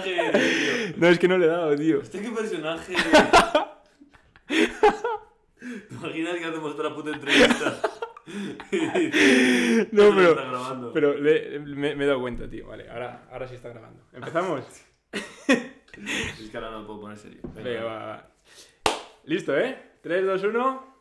personaje eres, tío? No, es que no le he dado, tío. ¿Este qué personaje ¿Te imaginas que hacemos otra puta entrevista? No, pero-. Pero le- me, me he dado cuenta, tío. Vale, ahora, ahora sí está grabando. ¿Empezamos? Es que ahora no me puedo poner serio. Venga. Venga, va, va. Listo, ¿eh? 3, 2, 1.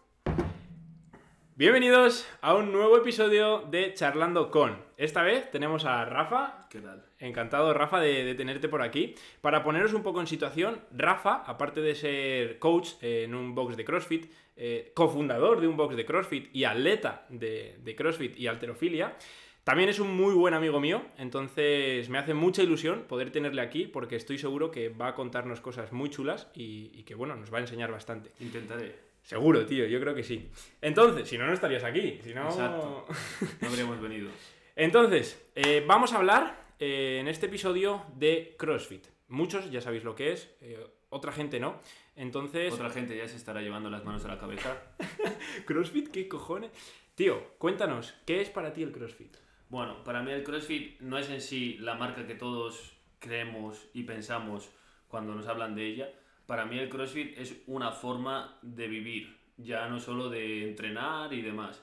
Bienvenidos a un nuevo episodio de Charlando con. Esta vez tenemos a Rafa. ¿Qué tal? Encantado, Rafa, de, de tenerte por aquí. Para poneros un poco en situación, Rafa, aparte de ser coach eh, en un box de CrossFit, eh, cofundador de un box de CrossFit y atleta de, de CrossFit y alterofilia, también es un muy buen amigo mío, entonces me hace mucha ilusión poder tenerle aquí porque estoy seguro que va a contarnos cosas muy chulas y, y que, bueno, nos va a enseñar bastante. Intentaré. Seguro, tío, yo creo que sí. Entonces, si no, no estarías aquí. Si no... Exacto. No habríamos venido. Entonces, eh, vamos a hablar eh, en este episodio de CrossFit. Muchos ya sabéis lo que es, eh, otra gente no. Entonces, Otra gente ya se estará llevando las manos a la cabeza. ¿CrossFit qué cojones? Tío, cuéntanos, ¿qué es para ti el CrossFit? Bueno, para mí el CrossFit no es en sí la marca que todos creemos y pensamos cuando nos hablan de ella. Para mí el CrossFit es una forma de vivir, ya no solo de entrenar y demás.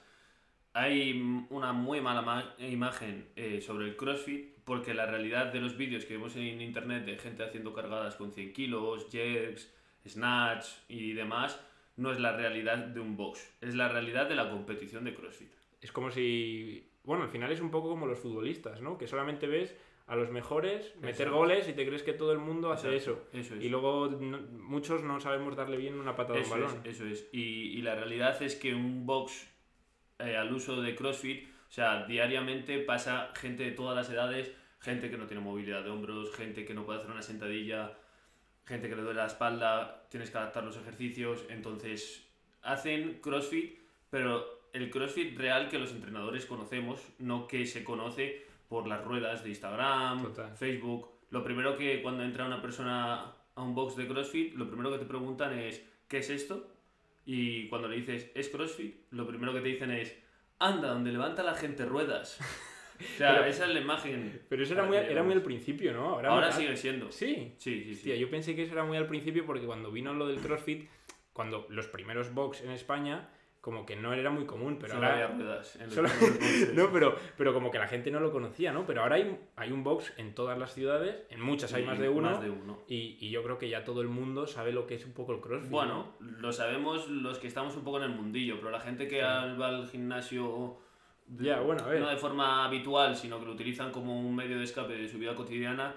Hay una muy mala ma- imagen eh, sobre el CrossFit porque la realidad de los vídeos que vemos en internet de gente haciendo cargadas con 100 kilos, jerks, snatch y demás, no es la realidad de un box, es la realidad de la competición de CrossFit. Es como si... Bueno, al final es un poco como los futbolistas, ¿no? Que solamente ves a los mejores meter Exacto. goles y te crees que todo el mundo hace Exacto, eso. Eso es. Y luego no- muchos no sabemos darle bien una patada a un balón. es, eso es. Y, y la realidad es que un box eh, al uso de CrossFit, o sea, diariamente pasa gente de todas las edades, gente que no tiene movilidad de hombros, gente que no puede hacer una sentadilla, gente que le duele la espalda, tienes que adaptar los ejercicios, entonces hacen CrossFit, pero el CrossFit real que los entrenadores conocemos, no que se conoce por las ruedas de Instagram, Total. Facebook. Lo primero que cuando entra una persona a un box de CrossFit, lo primero que te preguntan es ¿qué es esto? Y cuando le dices ¿es CrossFit? Lo primero que te dicen es anda, donde levanta la gente ruedas. o sea, Pero- esa es la imagen. Pero eso era muy, era muy al principio, ¿no? Ahora, Ahora sigue siendo. Sí. Sí, sí, sí. Hostia, yo pensé que eso era muy al principio porque cuando vino lo del CrossFit, cuando los primeros box en España, como que no era muy común, pero Solo ahora... había ruedas en Solo-. No, pero, pero como que la gente no lo conocía, ¿no? Pero ahora hay, hay un box en todas las ciudades, en muchas hay Y más de uno, Más de uno. Y, y yo creo que ya todo el mundo sabe lo que es un poco el CrossFit. Bueno, lo sabemos los que estamos un poco en el mundillo, pero la gente que va al gimnasio de- Ya, bueno, a ver. no de forma habitual, sino que lo utilizan como un medio de escape de su vida cotidiana,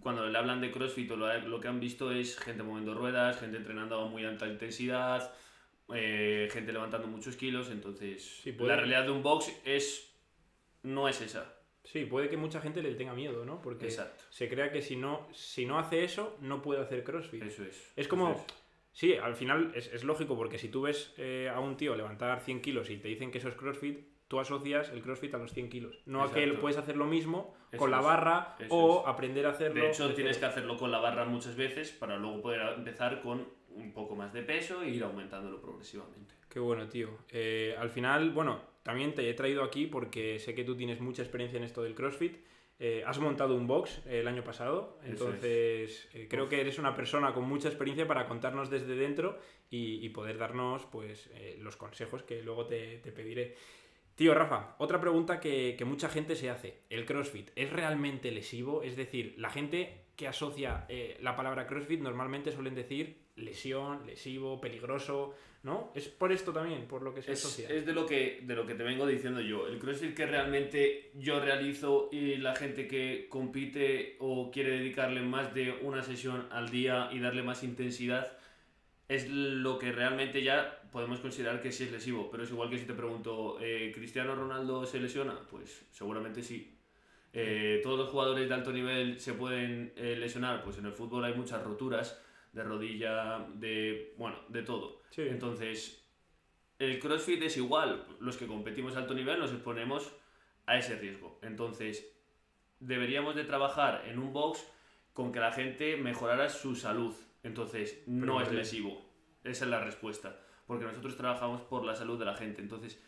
cuando le hablan de CrossFit o lo que han visto es gente moviendo ruedas, gente entrenando a muy alta intensidad, eh, gente levantando muchos kilos, entonces la realidad de un box es no es esa. Sí, puede que mucha gente le tenga miedo, ¿no? Porque Exacto. se crea que si no, si no hace eso, no puede hacer CrossFit. Eso es. Es como, es. sí, al final es, es lógico porque si tú ves eh, a un tío levantar 100 kilos y te dicen que eso es CrossFit, tú asocias el CrossFit a los 100 kilos. No a que Exacto. puedes hacer lo mismo Eso con la barra o es. aprender a hacerlo. De hecho, tienes que hacerlo con la barra muchas veces para luego poder empezar con un poco más de peso e ir aumentándolo progresivamente. Qué bueno, tío. Eh, al final, bueno, también te he traído aquí porque sé que tú tienes mucha experiencia en esto del CrossFit. Eh, has montado un box el año pasado, entonces eh, creo que eres una persona con mucha experiencia para contarnos desde dentro y, y poder darnos pues eh, los consejos que luego te, te pediré. Tío Rafa, otra pregunta que, que mucha gente se hace. ¿El CrossFit es realmente lesivo? Es decir, la gente que asocia la palabra CrossFit normalmente suelen decir lesión, lesivo, peligroso, ¿no? Es por esto también, por lo que se Es, asocia. es de, lo que, de lo que te vengo diciendo yo. El CrossFit que realmente yo realizo y la gente que compite o quiere dedicarle más de una sesión al día y darle más intensidad es lo que realmente ya podemos considerar que sí es lesivo. Pero es igual que si te pregunto, eh, ¿Cristiano Ronaldo se lesiona? Pues seguramente sí. Eh, ¿Todos los jugadores de alto nivel se pueden eh, lesionar? Pues en el fútbol hay muchas roturas de rodilla, de, bueno, de todo. Sí. Entonces, el CrossFit es igual. Los que competimos a alto nivel nos exponemos a ese riesgo. Entonces, deberíamos de trabajar en un box con que la gente mejorara su salud. Entonces, no Pero es lesivo. Esa es la respuesta. Porque nosotros trabajamos por la salud de la gente. Entonces,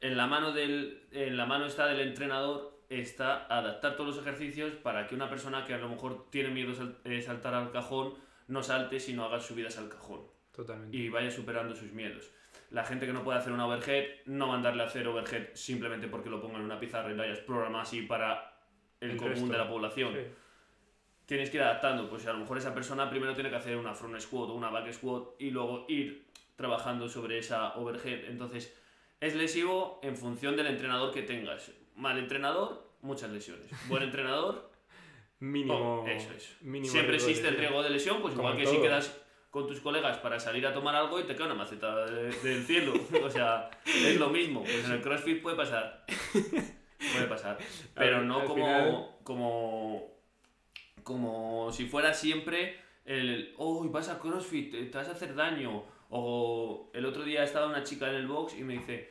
en la mano, del, en la mano está del entrenador está adaptar todos los ejercicios para que una persona que a lo mejor tiene miedo de saltar al cajón no salte, sino haga subidas al cajón. Totalmente. Y vaya superando sus miedos. La gente que no puede hacer una overhead, no mandarle a hacer overhead simplemente porque lo pongan en una pizarra y lo hayas programado así para el, común de la población. Tienes que ir adaptando, pues a lo mejor esa persona primero tiene que hacer una front squat o una back squat y luego ir trabajando sobre esa overhead. Entonces, es lesivo en función del entrenador que tengas. Mal entrenador, muchas lesiones. Buen entrenador, mínimo. Oh, eso es. Siempre existe el riesgo de lesión, pues igual que si quedas con tus colegas para salir a tomar algo y te cae una maceta del cielo. o sea, es lo mismo. Pues en el CrossFit puede pasar. Puede pasar. Pero no como, como, como si fuera siempre el, oh, vas a CrossFit, te vas a hacer daño. O el otro día estaba una chica en el box y me dice,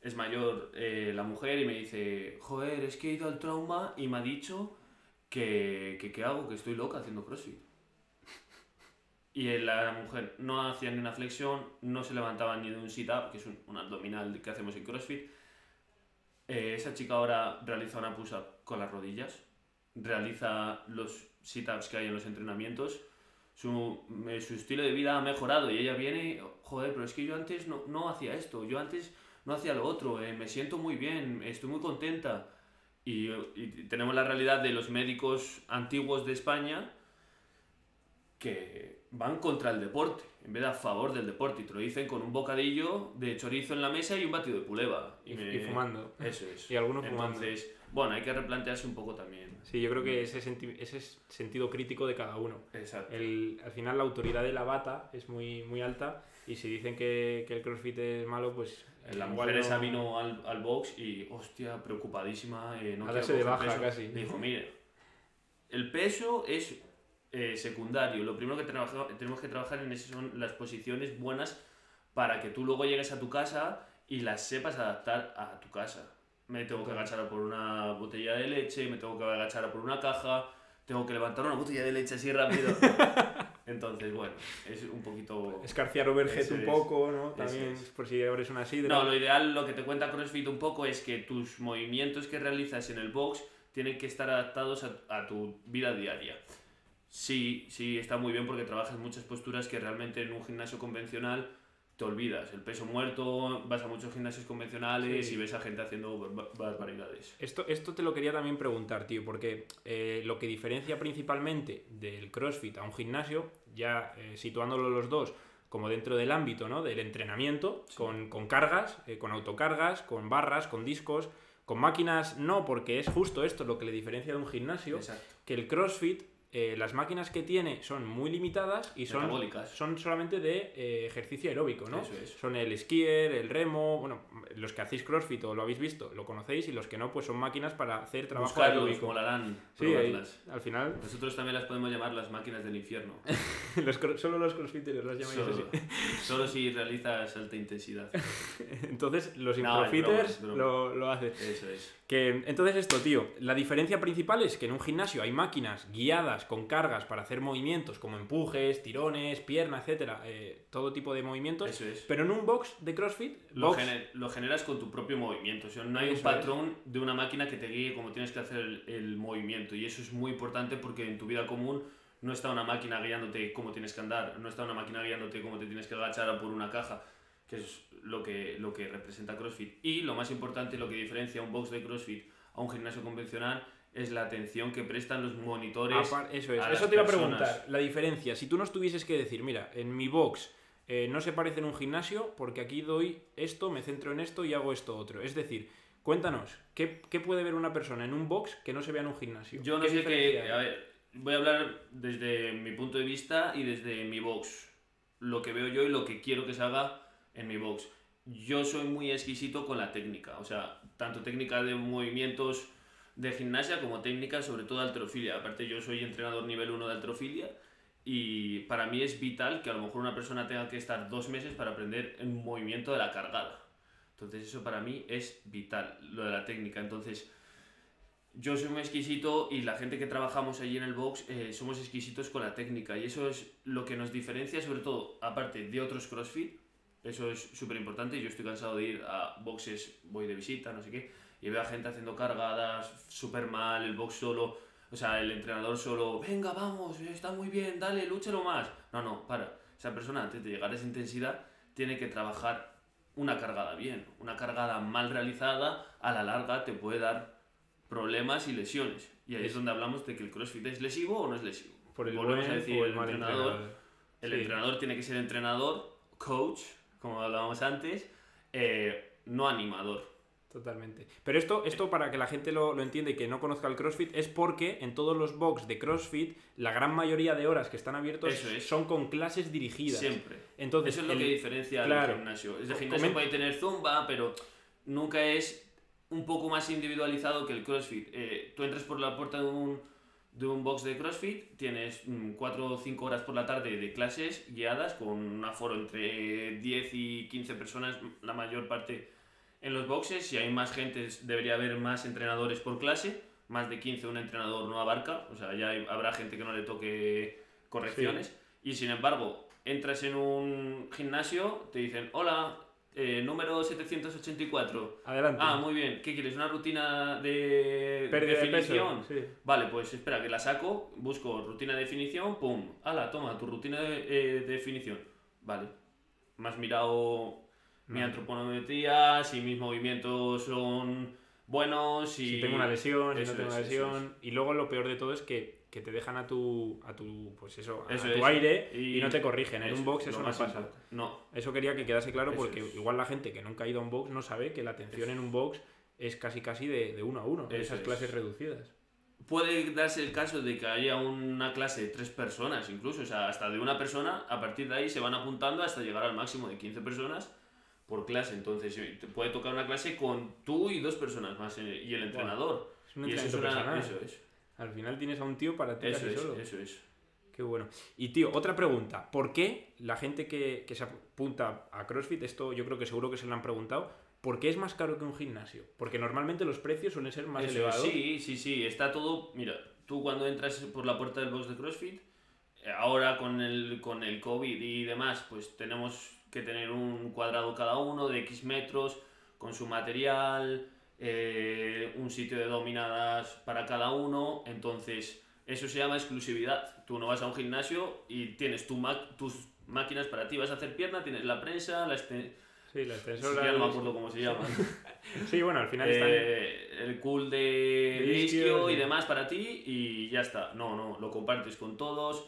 es mayor eh, la mujer, y me dice, joder, es que he ido al trauma y me ha dicho que, que ¿qué hago? Que estoy loca haciendo CrossFit. Y la mujer no hacía ni una flexión, no se levantaba ni de un sit-up, que es un, abdominal que hacemos en CrossFit. Eh, esa chica ahora realiza una push-up con las rodillas, realiza los sit-ups que hay en los entrenamientos. Su, su, estilo de vida ha mejorado y ella viene, joder, pero es que yo antes no, no hacía esto, yo antes no hacía lo otro, eh, me siento muy bien, estoy muy contenta. Y, y tenemos la realidad de los médicos antiguos de España que van contra el deporte, en vez de a favor del deporte. Y te lo dicen con un bocadillo de chorizo en la mesa y un batido de puleva. Y, fumando. Eso es. y algunos fumando. Bueno, hay que replantearse un poco también. Sí, yo creo que ese, ese sentido crítico de cada uno. Exacto. El, al final la autoridad de la bata es muy, muy alta y si dicen que, que el crossfit es malo, pues... La mujer esa vino al, al, box y, hostia, preocupadísima. Eh, no a darse de baja casi. dijo, mire, el peso es eh, secundario. Lo primero que tenemos que trabajar en eso son las posiciones buenas para que tú luego llegues a tu casa y las sepas adaptar a tu casa. Me tengo que agachar por una botella de leche, me tengo que agachar por una caja, tengo que levantar una botella de leche así rápido. Entonces, bueno, es un poquito... Escarciar overhead un poco, ¿no? También, por si abres una sidra. No, lo ideal, lo que te cuenta CrossFit un poco es que tus movimientos que realizas en el box tienen que estar adaptados a, a tu vida diaria. Sí, sí, está muy bien porque trabajas muchas posturas que realmente en un gimnasio convencional te olvidas. El peso muerto, vas a muchos gimnasios convencionales y ves a gente haciendo barbaridades. Esto, esto te lo quería también preguntar, tío, porque eh, lo que diferencia principalmente del CrossFit a un gimnasio, ya eh, situándolo los dos como dentro del ámbito ¿no? del entrenamiento, con, con, cargas, eh, con autocargas, con barras, con discos, con máquinas, no, porque es justo esto lo que le diferencia de un gimnasio, que el CrossFit eh, las máquinas que tiene son muy limitadas y son, son solamente de eh, ejercicio aeróbico, ¿no? Son el skier, el remo, bueno, los que hacéis CrossFit o lo habéis visto, lo conocéis, y los que no, pues son máquinas para hacer trabajo aeróbico. molarán sí, al final... Nosotros también las podemos llamar las máquinas del infierno. solo los crossfitters las llamáis solo, así. solo si realizas alta intensidad. entonces, los improfitters lo, lo hacen. Eso es. Que, entonces esto, tío, la diferencia principal es que en un gimnasio hay máquinas guiadas con cargas para hacer movimientos como empujes, tirones, pierna, etcétera, eh, todo tipo de movimientos. Eso es. Pero en un box de CrossFit lo, lo generas con tu propio movimiento. O sea, no hay un patrón de una máquina que te guíe cómo tienes que hacer el, el movimiento. Y eso es muy importante porque en tu vida común no está una máquina guiándote cómo tienes que andar, no está una máquina guiándote cómo te tienes que agachar por una caja, que es lo que, lo que representa CrossFit. Y lo más importante, lo que diferencia un box de CrossFit a un gimnasio convencional es la atención que prestan los monitores. eso es, eso te iba a preguntar. La diferencia, si tú no tuvieses que decir, mira, en mi box eh, no se parece en un gimnasio porque aquí doy esto, me centro en esto y hago esto otro. Es decir, cuéntanos, ¿qué, qué puede ver una persona en un box que no se vea en un gimnasio? Yo no sé qué. A ver, voy a hablar desde mi punto de vista y desde mi box. Lo que veo yo y lo que quiero que se haga en mi box. Yo soy muy exquisito con la técnica, o sea, tanto técnica de movimientos de gimnasia como técnica sobre todo de alterofilia. Aparte yo soy entrenador nivel 1 de alterofilia y para mí es vital que a lo mejor una persona tenga que estar dos meses para aprender el movimiento de la cargada. Entonces eso para mí es vital, lo de la técnica. Entonces yo soy muy exquisito y la gente que trabajamos allí en el box eh, somos exquisitos con la técnica y eso es lo que nos diferencia sobre todo, aparte de otros CrossFit, eso es súper importante. Yo estoy cansado de ir a boxes, voy de visita, no sé qué, y veo a gente haciendo cargadas súper mal, el box solo, o sea, el entrenador solo, venga, vamos, está muy bien, dale, lúchalo más. No, no, para. Esa persona antes de llegar a esa intensidad tiene que trabajar una cargada bien. Una cargada mal realizada a la larga te puede dar problemas y lesiones. Y ahí es, donde hablamos de que el CrossFit es lesivo o no es lesivo. Por el Volvemos buen a decir, el el entrenador, entrenador. el Sí. entrenador tiene que ser entrenador, coach, como hablábamos antes, eh, no animador. Totalmente. Pero esto, esto para que la gente lo, lo entienda y que no conozca el CrossFit, es porque en todos los box de CrossFit, la gran mayoría de horas que están abiertos es. son con clases dirigidas. Siempre. Entonces, Eso es lo el- que diferencia claro. del gimnasio. Co- gimnasio puede tener zumba, pero nunca es un poco más individualizado que el CrossFit. Eh, tú entras por la puerta de un, de un box de CrossFit, tienes 4 o 5 horas por la tarde de clases guiadas con un aforo entre 10 y 15 personas, la mayor parte en los boxes. Si hay más gente, debería haber más entrenadores por clase. Más de 15 un entrenador no abarca, o sea, ya hay- habrá gente que no le toque correcciones. Y sin embargo, entras en un gimnasio, te dicen, hola, eh, número 784. Adelante. Ah, muy bien, ¿qué quieres? ¿Una rutina de Pérdida de definición? peso. Sí. Vale, pues espera, que la saco, busco rutina de definición, pum, ala, toma, tu rutina de, eh, de definición. Vale, me has mirado mi Mm. antropometría, si mis movimientos son buenos, si... Si tengo una lesión, si no tengo es, una lesión. Y luego lo peor de todo es que, que te dejan a tu, a tu, pues eso, a tu es. aire y, Y no te corrigen. En un box es eso no más pasa. No, Eso quería que quedase claro porque es. igual la gente que nunca ha ido a un box no sabe que la atención en un box es casi casi de, de uno a uno, esas es. clases reducidas. Puede darse el caso de que haya una clase de tres personas, incluso, o sea, hasta de una persona, a partir de ahí se van apuntando hasta llegar al máximo de 15 personas por clase. Entonces, eh, te puede tocar una clase con tú y dos personas más eh, y el entrenador. Es un y eso es, entrenamiento una- personal. eso es, Al final tienes a un tío para ti eso es, solo. eso es. Qué bueno. Y tío, otra pregunta. ¿Por qué la gente que, que se apunta a CrossFit, esto yo creo que seguro que se lo han preguntado, ¿por qué es más caro que un gimnasio? Porque normalmente los precios suelen ser más Eso elevados. Sí, sí, sí, está todo. Mira, tú cuando entras por la puerta del box de CrossFit, eh, ahora con el, con el COVID y demás, pues tenemos que tener un cuadrado cada uno de X metros, con su material, eh, un sitio de dominadas para cada uno. Entonces, eso se llama exclusividad. Tú no vas a un gimnasio y tienes tu ma- tus máquinas para ti, vas a hacer pierna, tienes la prensa, la Sí, la sí, extensora. ya no me acuerdo cómo se llama. Sí, bueno, al final están... Eh, el cool de, De isquio, y demás para ti y ya está. No, no, lo compartes con todos.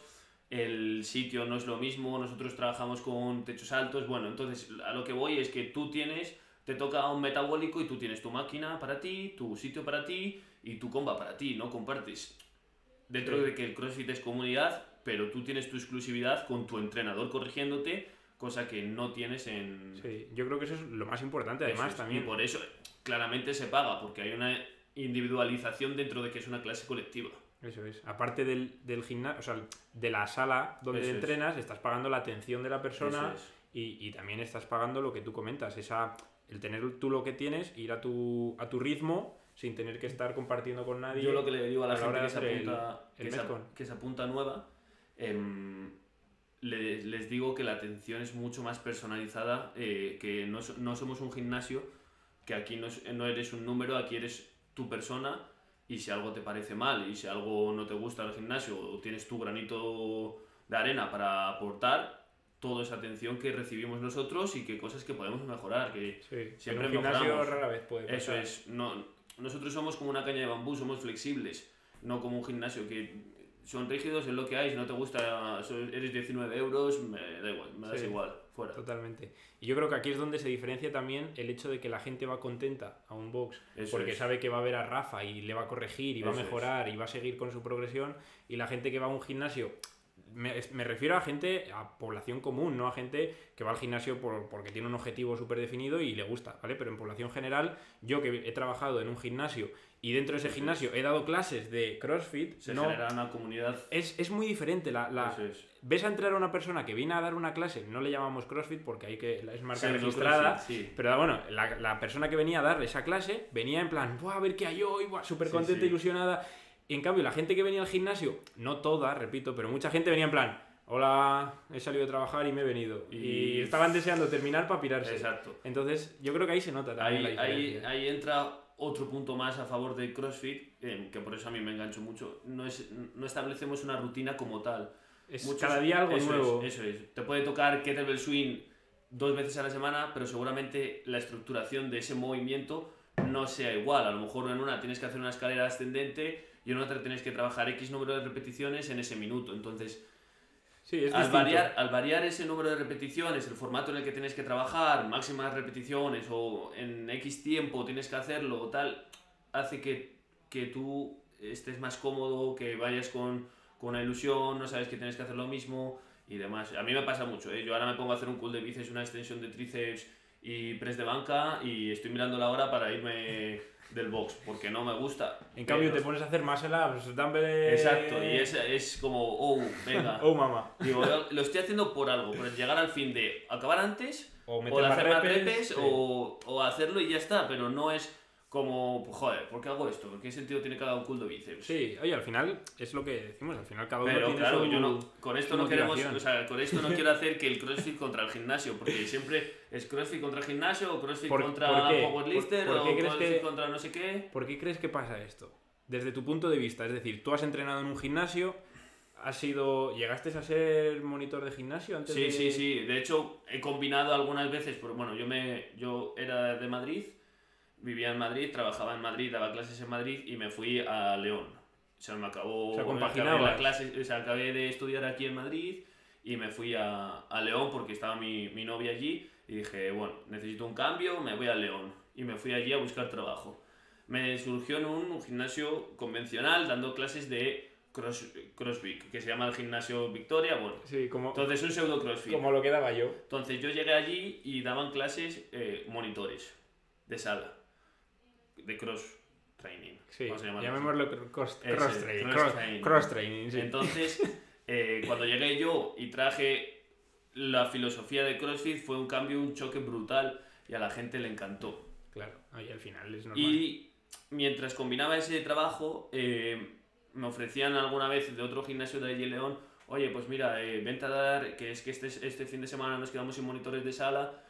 El sitio no es lo mismo, nosotros trabajamos con techos altos. Bueno, entonces a lo que voy es que tú tienes, te toca un metabólico y tú tienes tu máquina para ti, tu sitio para ti y tu comba para ti, no compartes. Dentro Sí. de que el CrossFit es comunidad, pero tú tienes tu exclusividad con tu entrenador corrigiéndote, cosa que no tienes en, Sí, yo creo que eso es lo más importante, además, es, también. Y por eso claramente se paga, porque hay una individualización dentro de que es una clase colectiva. Eso es. Aparte del, del gimnasio, o sea, de la sala donde Eso es. entrenas, estás pagando la atención de la persona Eso es. Y, y también estás pagando lo que tú comentas, esa, el tener tú lo que tienes, ir a tu, a tu ritmo sin tener que estar compartiendo con nadie. Yo lo que le digo a la a la gente que se, hacer el- apunta, el que, se, que se apunta nueva, em, le- les digo que la atención es mucho más personalizada, eh, que no, no somos un gimnasio, que aquí no, es- no eres un número, aquí eres tu persona y si algo te parece mal y si algo no te gusta del gimnasio o tienes tu granito de arena para aportar, toda esa atención que recibimos nosotros y que cosas que podemos mejorar, que Sí, Siempre en un gimnasio mejoramos. rara vez puede pasar. eso es, no, nosotros somos como una caña de bambú, somos flexibles, no como un gimnasio que son rígidos, es lo que hay, si no te gusta, eres 19 euros, me da igual, me das Sí. igual, fuera. Totalmente. Y yo creo que aquí es donde se diferencia también el hecho de que la gente va contenta a un box Eso porque es. sabe que va a ver a Rafa y le va a corregir y va a Eso es. mejorar y va a seguir con su progresión y la gente que va a un gimnasio me, refiero a gente, a población común, no a gente que va al gimnasio por- porque tiene un objetivo súper definido y le gusta, ¿vale? Pero en población general, yo que he trabajado en un gimnasio y dentro de ese gimnasio he dado clases de CrossFit, Se no, genera una comunidad, es, es muy diferente. La, la- eso es. Ves a entrar a una persona que viene a dar una clase, no le llamamos CrossFit porque hay que es marca Sí, registrada, CrossFit, sí. pero bueno, la, la persona que venía a dar esa clase venía en plan, ¡buah, a ver qué hay hoy! Súper Sí, contenta, ilusionada. Y en cambio, la gente que venía al gimnasio, no toda, repito, pero mucha gente venía en plan, hola, he salido de trabajar y me he venido. Y, Y- estaban deseando terminar para pirarse. Exacto. Entonces, yo creo que ahí se nota también Ahí, la ahí, ahí entra otro punto más a favor de CrossFit, eh, que por eso a mí me engancho mucho, no, es, no establecemos una rutina como tal. Es Muchos- cada día algo eso nuevo. Es, eso es. Te puede tocar kettlebell swing dos veces a la semana, pero seguramente la estructuración de ese movimiento no sea igual. A lo mejor en una tienes que hacer una escalera ascendente y en otra tienes que trabajar X número de repeticiones en ese minuto. Entonces, Sí, es al variar, al variar ese número de repeticiones, el formato en el que tienes que trabajar, máximas repeticiones o en X tiempo tienes que hacerlo o tal, hace que, que tú estés más cómodo, que vayas con, con una ilusión, no sabes que tienes que hacer lo mismo y demás. A mí me pasa mucho, ¿eh? yo ahora me pongo a hacer un cool de bíceps, una extensión de tríceps y press de banca y estoy mirando la hora para irme del box porque no me gusta. En cambio, te pones a hacer más ups, dumbbell... Exacto, y es, es como, oh, venga. Oh, mamá. Digo, lo estoy haciendo por algo, por llegar al fin de acabar antes, O o meter más hacer más repes, repes, sí. o, o hacerlo y ya está, pero no es como, pues, joder, ¿por qué hago esto? ¿Qué sentido tiene cada un cool de bíceps? Sí, oye, al final es lo que decimos, al final cada uno Pero tiene claro, su- yo no, con esto no queremos, o sea, con esto no quiero hacer que el CrossFit contra el gimnasio, porque siempre es CrossFit contra el gimnasio, o CrossFit ¿Por- contra por? Powerlifter, ¿Por- por o CrossFit que- contra no sé qué. ¿Por qué crees que pasa esto? Desde tu punto de vista, es decir, tú has entrenado en un gimnasio, has sido, llegaste a ser monitor de gimnasio antes Sí, de... sí, sí. De hecho, he combinado algunas veces, pero bueno, yo me yo era de Madrid, vivía en Madrid, trabajaba en Madrid, daba clases en Madrid y me fui a León. O sea, me acabó O sea, acabé compaginabas. la clase, o sea, acabé de estudiar aquí en Madrid y me fui a, a León porque estaba mi, mi novia allí y dije, bueno, necesito un cambio, me voy a León. Y me fui allí a buscar trabajo. Me surgió en un gimnasio convencional dando clases de cross, CrossFit, que se llama el gimnasio Victoria, bueno. Sí, como, Entonces un pseudo CrossFit. como lo que daba yo. Entonces yo llegué allí y daban clases eh, monitores de sala, de cross training. Sí, llamémoslo cr- cross, cross training. cross Cross, training. cross training, así. sí. Entonces, eh, cuando llegué yo y traje la filosofía de CrossFit, fue un cambio, un choque brutal y a la gente le encantó. Claro, ahí al final es normal. Y mientras combinaba ese trabajo, eh, me ofrecían alguna vez de otro gimnasio de allí León, oye, pues mira, eh, vente a dar, que es que este, este fin de semana nos quedamos sin monitores de sala,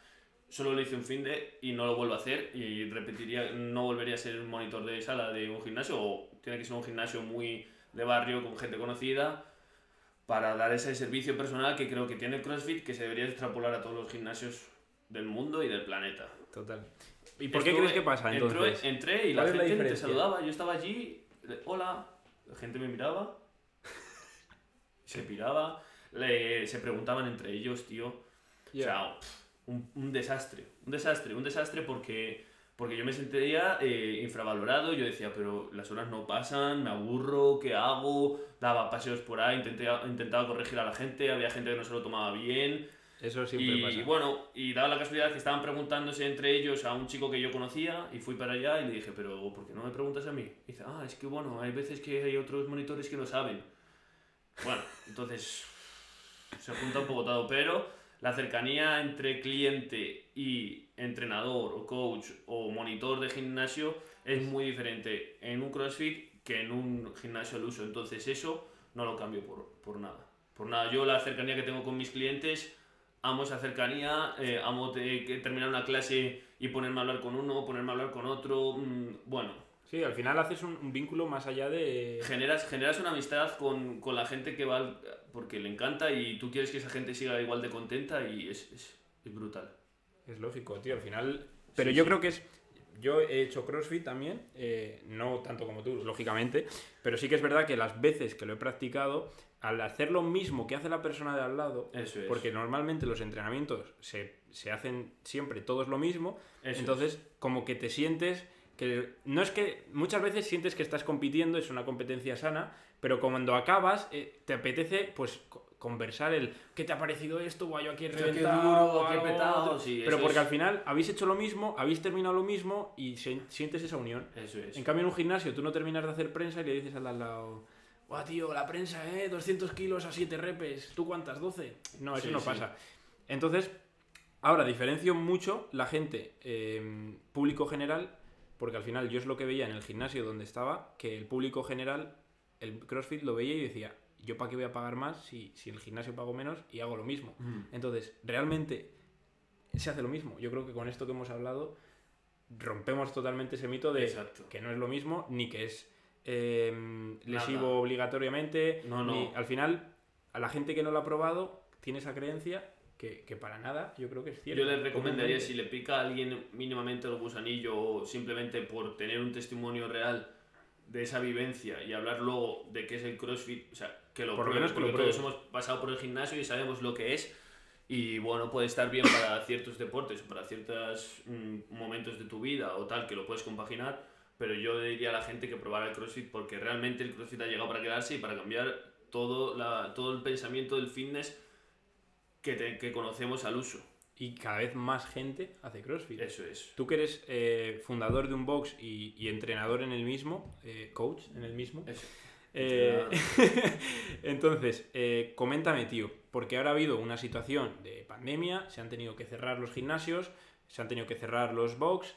solo lo hice un fin de y no lo vuelvo a hacer y repetiría, no volvería a ser un monitor de sala de un gimnasio o tiene que ser un gimnasio muy de barrio con gente conocida para dar ese servicio personal que creo que tiene el CrossFit que se debería extrapolar a todos los gimnasios del mundo y del planeta. Total. ¿Y por qué Estuve- crees que pasa entonces? entré y la ¿Cuál es la gente te saludaba. Yo estaba allí, hola, la gente me miraba, se piraba, le- se preguntaban entre ellos, tío. Ya. O sea, un, un desastre, un desastre, un desastre porque, porque yo me sentía eh, infravalorado. Yo decía, pero las horas no pasan, me aburro, ¿qué hago? Daba paseos por ahí, intenté, intentaba corregir a la gente, había gente que no se lo tomaba bien. Eso siempre Y pasa. bueno, y daba la casualidad que estaban preguntándose entre ellos a un chico que yo conocía y fui para allá y le dije, pero ¿por qué no me preguntas a mí? Y dice, ah, es que bueno, hay veces que hay otros monitores que lo saben. Bueno, entonces se junta un poco todo, pero la cercanía entre cliente y entrenador o coach o monitor de gimnasio es muy diferente en un CrossFit que en un gimnasio al uso. Entonces eso no lo cambio por, por nada. Por nada, yo la cercanía que tengo con mis clientes amo esa cercanía, eh, amo te- que terminar una clase y ponerme a hablar con uno, ponerme a hablar con otro. mm, bueno, Sí, al final haces un, un vínculo más allá de... generas, generas una amistad con, con la gente que va porque le encanta y tú quieres que esa gente siga igual de contenta y es, es, es brutal. Es lógico, tío, al final... Pero Sí, yo sí. creo que es... Yo he hecho CrossFit también, eh, no tanto como tú, lógicamente, pero sí que es verdad que las veces que lo he practicado, al hacer lo mismo que hace la persona de al lado, Eso es. porque normalmente los entrenamientos se, se hacen siempre todos lo mismo, Eso entonces como que te sientes que no es que muchas veces sientes que estás compitiendo, es una competencia sana, pero cuando acabas eh, te apetece pues co- conversar el ¿qué te ha parecido esto? Guay, yo aquí he reventado, duro, qué algo, petado", otro". sí, pero porque es. al final habéis hecho lo mismo, habéis terminado lo mismo y se- sientes esa unión. Eso es. En cambio en un gimnasio tú no terminas de hacer prensa y le dices al lado Guau, tío, la prensa, ¿eh? 200 kilos a 7 repes. ¿Tú cuántas? ¿12? No, eso Sí, no sí. pasa. Entonces, ahora diferencio mucho la gente, eh, público general, porque al final yo es lo que veía en el gimnasio donde estaba, que el público general, el CrossFit lo veía y decía, ¿yo para qué voy a pagar más si, si el gimnasio pago menos y hago lo mismo? Mm. Entonces, realmente se hace lo mismo. Yo creo que con esto que hemos hablado, rompemos totalmente ese mito de Exacto. que no es lo mismo, ni que es eh, lesivo Nada. obligatoriamente. No, no. ni- al final, a la gente que no lo ha probado, tiene esa creencia que, que para nada yo creo que es cierto. Yo les recomendaría, si le pica a alguien mínimamente el gusanillo o simplemente por tener un testimonio real de esa vivencia y hablar luego de qué es el CrossFit, o sea, que lo Por lo pruebe, menos que lo porque todos pruebe. hemos pasado por el gimnasio y sabemos lo que es y bueno, puede estar bien para ciertos deportes, para ciertos mm, momentos de tu vida o tal, que lo puedes compaginar, pero yo le diría a la gente que probara el CrossFit porque realmente el CrossFit ha llegado para quedarse y para cambiar todo, la, todo el pensamiento del fitness que, te- que conocemos al uso. Y cada vez más gente hace CrossFit. Eso es. Tú que eres eh, fundador de un box y, y entrenador en el mismo, eh, coach en el mismo. Eso. eh, entonces, eh, coméntame, tío, porque ahora ha habido una situación de pandemia, se han tenido que cerrar los gimnasios, se han tenido que cerrar los box.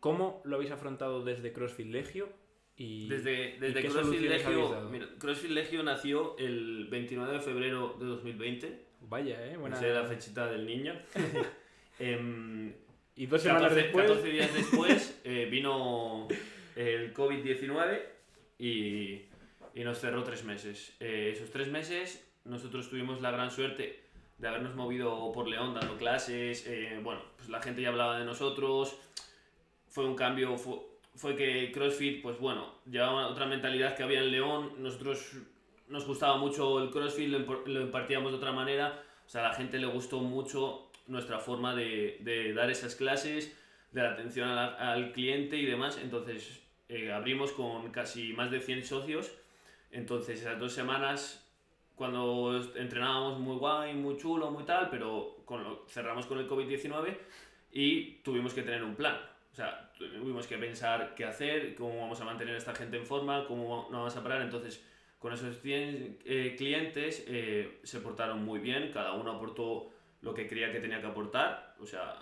¿Cómo lo habéis afrontado desde CrossFit Legio? Y, Desde, desde qué CrossFit Legio, mira, CrossFit Legio nació el 29 de febrero de 2020, Vaya, ¿eh? Buena... la fechita del niño. Em, Y dos semanas 14, después... 14 días después eh, vino el COVID-19 y, y nos cerró tres meses. Eh, esos tres meses nosotros tuvimos la gran suerte de habernos movido por León dando clases, eh, bueno, pues la gente ya hablaba de nosotros, fue un cambio, fue, fue que CrossFit, pues bueno, llevaba otra mentalidad que había en León, nosotros nos gustaba mucho el CrossFit, lo, impartíamos de otra manera, o sea, a la gente le gustó mucho nuestra forma de, de dar esas clases, de la atención al cliente y demás, entonces eh, abrimos con casi más de 100 socios, entonces esas dos semanas cuando entrenábamos muy guay, muy chulo, muy tal, pero cerramos con el COVID-19 y tuvimos que tener un plan. O sea, tuvimos que pensar qué hacer, cómo vamos a mantener a esta gente en forma, cómo no vamos a parar. Entonces, con esos 100 eh, clientes eh, se portaron muy bien, cada uno aportó lo que creía que tenía que aportar. O sea,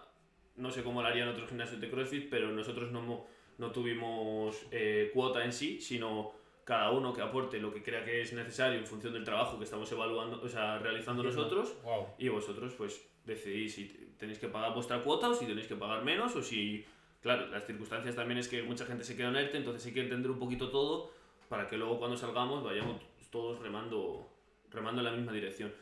no sé cómo lo harían otros gimnasios de CrossFit, pero nosotros no, no tuvimos eh, cuota en sí, sino cada uno que aporte lo que crea que es necesario en función del trabajo que estamos evaluando, o sea, realizando nosotros. Wow. Y vosotros, pues, decidís si te- tenéis que pagar vuestra cuota o si tenéis que pagar menos o si... Claro, las circunstancias también es que mucha gente se queda en ERTE, entonces hay que entender un poquito todo para que luego cuando salgamos vayamos todos remando, remando en la misma dirección.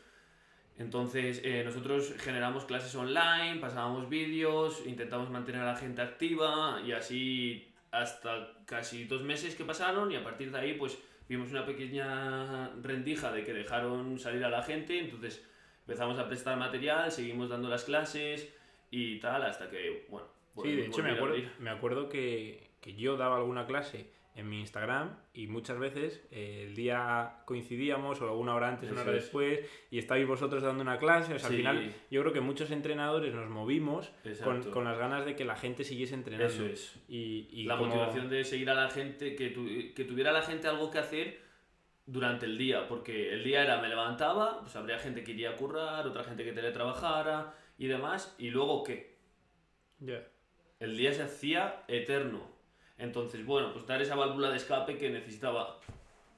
Entonces, eh, nosotros generamos clases online, pasábamos vídeos, intentamos mantener a la gente activa y así hasta casi dos meses que pasaron y a partir de ahí pues vimos una pequeña rendija de que dejaron salir a la gente, entonces empezamos a prestar material, seguimos dando las clases y tal hasta que, bueno, Sí, de hecho me acuerdo, me acuerdo que, que yo daba alguna clase en mi Instagram y muchas veces eh, el día coincidíamos o una hora antes, una hora es. después y estabais vosotros dando una clase. O sea, al Sí. final yo creo que muchos entrenadores nos movimos con, con las ganas de que la gente siguiese entrenando. Eso es. Y, y la como- motivación de seguir a la gente, que, tu- que tuviera la gente algo que hacer durante el día, porque el día era me levantaba, pues habría gente que iría a currar, otra gente que teletrabajara y demás, y luego qué, Ya. el día se hacía eterno. Entonces, bueno, pues dar esa válvula de escape que necesitaba,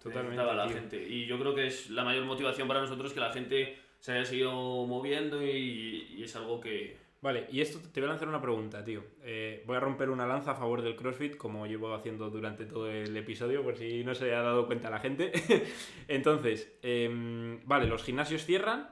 Totalmente, necesitaba la tío. gente. Y yo creo que es la mayor motivación para nosotros que la gente se haya seguido moviendo y, y es algo que... Vale, y esto te voy a lanzar una pregunta, tío. Eh, voy a romper una lanza a favor del CrossFit, como llevo haciendo durante todo el episodio, por si no se ha dado cuenta la gente. Entonces, em, vale, los gimnasios cierran